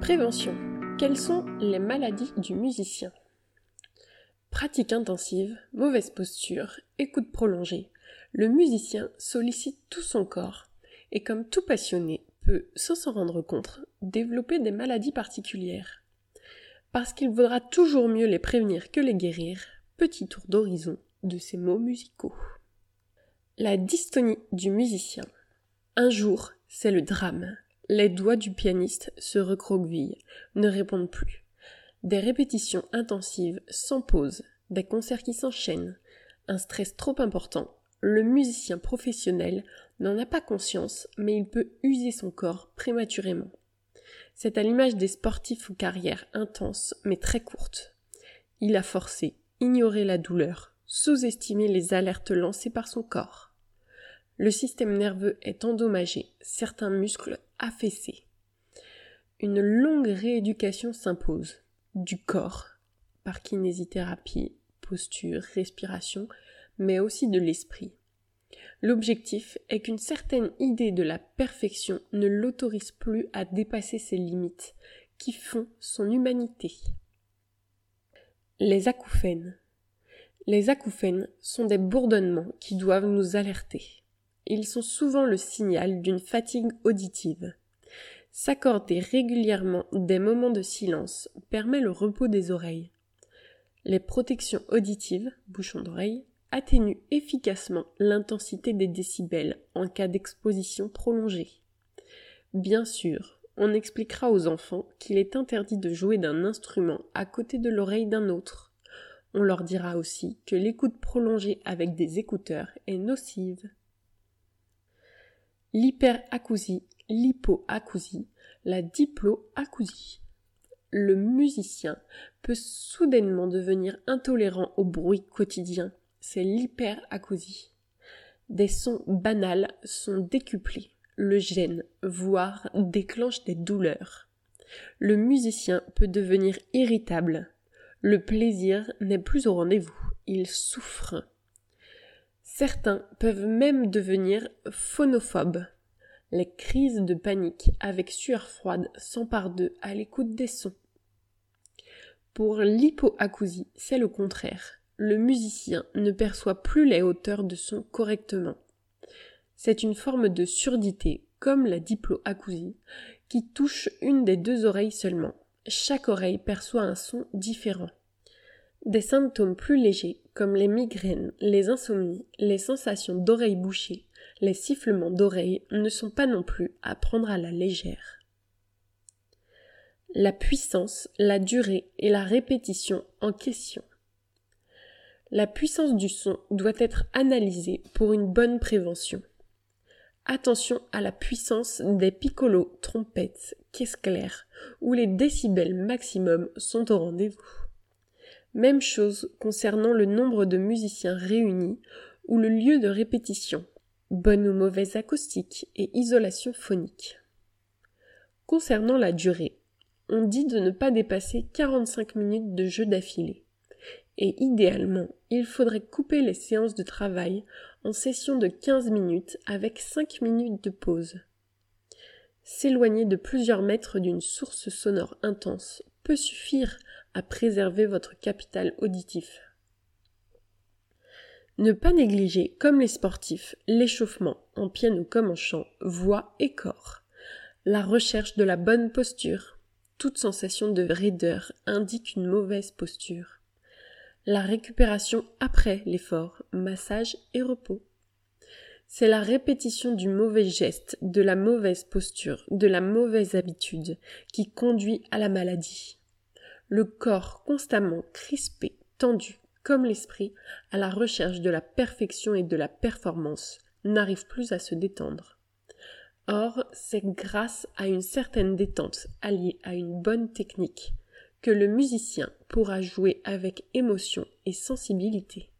Prévention. Quelles sont les maladies du musicien? Pratique intensive, mauvaise posture, écoute prolongée. Le musicien sollicite tout son corps et comme tout passionné peut, sans s'en rendre compte, développer des maladies particulières. Parce qu'il vaudra toujours mieux les prévenir que les guérir, petit tour d'horizon de ces mots musicaux. La dystonie du musicien. Un jour, c'est le drame. Les doigts du pianiste se recroquevillent, ne répondent plus. Des répétitions intensives sans pause, des concerts qui s'enchaînent, un stress trop important. Le musicien professionnel n'en a pas conscience, mais il peut user son corps prématurément. C'est à l'image des sportifs aux carrières intenses mais très courtes. Il a forcé, ignoré la douleur, sous-estimer les alertes lancées par son corps. Le système nerveux est endommagé, certains muscles affaissés. Une longue rééducation s'impose du corps par kinésithérapie, posture, respiration, mais aussi de l'esprit. L'objectif est qu'une certaine idée de la perfection ne l'autorise plus à dépasser ses limites, qui font son humanité. Les acouphènes. Les acouphènes sont des bourdonnements qui doivent nous alerter. Ils sont souvent le signal d'une fatigue auditive. S'accorder régulièrement des moments de silence permet le repos des oreilles. Les protections auditives, bouchons d'oreille, atténuent efficacement l'intensité des décibels en cas d'exposition prolongée. Bien sûr, on expliquera aux enfants qu'il est interdit de jouer d'un instrument à côté de l'oreille d'un autre. On leur dira aussi que l'écoute prolongée avec des écouteurs est nocive. L'hyperacousie, l'hypoacousie, la diploacousie. Le musicien peut soudainement devenir intolérant au bruit quotidien. C'est l'hyperacousie. Des sons banals sont décuplés. Le gêne, voire déclenche des douleurs. Le musicien peut devenir irritable. Le plaisir n'est plus au rendez-vous. Il souffre. Certains peuvent même devenir phonophobes. Les crises de panique avec sueur froide s'emparent d'eux à l'écoute des sons. Pour l'hypoacousie, c'est le contraire. Le musicien ne perçoit plus les hauteurs de son correctement. C'est une forme de surdité, comme la diploacousie, qui touche une des deux oreilles seulement. Chaque oreille perçoit un son différent. Des symptômes plus légers, comme les migraines, les insomnies, les sensations d'oreilles bouchées, les sifflements d'oreilles, ne sont pas non plus à prendre à la légère. La puissance, la durée et la répétition en question. La puissance du son doit être analysée pour une bonne prévention. Attention à la puissance des piccolos, trompettes, caisses claires, où les décibels maximum sont au rendez-vous. Même chose concernant le nombre de musiciens réunis ou le lieu de répétition, bonne ou mauvaise acoustique et isolation phonique. Concernant la durée, on dit de ne pas dépasser 45 minutes de jeu d'affilée. Et idéalement, il faudrait couper les séances de travail en sessions de 15 minutes avec 5 minutes de pause. S'éloigner de plusieurs mètres d'une source sonore intense peut suffire à préserver votre capital auditif. Ne pas négliger, comme les sportifs, l'échauffement, en piano comme en chant, voix et corps. La recherche de la bonne posture. Toute sensation de raideur indique une mauvaise posture. La récupération après l'effort, massage et repos. C'est la répétition du mauvais geste, de la mauvaise posture, de la mauvaise habitude qui conduit à la maladie le corps constamment crispé, tendu, comme l'esprit, à la recherche de la perfection et de la performance, n'arrive plus à se détendre. Or, c'est grâce à une certaine détente alliée à une bonne technique que le musicien pourra jouer avec émotion et sensibilité.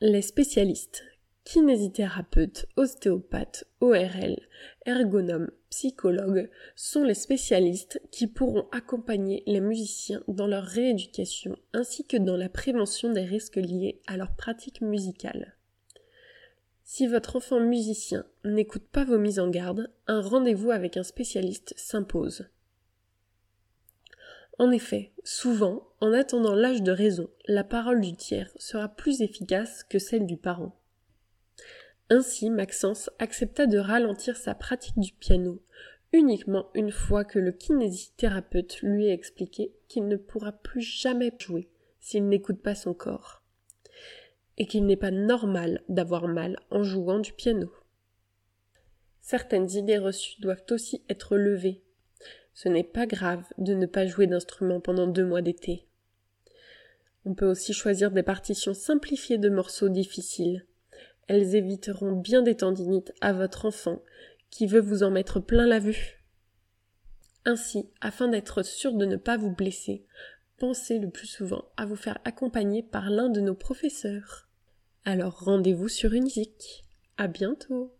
Les spécialistes kinésithérapeutes, ostéopathes, ORL, ergonomes, psychologues sont les spécialistes qui pourront accompagner les musiciens dans leur rééducation ainsi que dans la prévention des risques liés à leur pratique musicale. Si votre enfant musicien n'écoute pas vos mises en garde, un rendez-vous avec un spécialiste s'impose. En effet, souvent, en attendant l'âge de raison, la parole du tiers sera plus efficace que celle du parent. Ainsi, Maxence accepta de ralentir sa pratique du piano, uniquement une fois que le kinésithérapeute lui a expliqué qu'il ne pourra plus jamais jouer s'il n'écoute pas son corps, et qu'il n'est pas normal d'avoir mal en jouant du piano. Certaines idées reçues doivent aussi être levées. Ce n'est pas grave de ne pas jouer d'instrument pendant deux mois d'été. On peut aussi choisir des partitions simplifiées de morceaux difficiles. Elles éviteront bien des tendinites à votre enfant qui veut vous en mettre plein la vue. Ainsi, afin d'être sûr de ne pas vous blesser, pensez le plus souvent à vous faire accompagner par l'un de nos professeurs. Alors rendez-vous sur Unizik. À bientôt!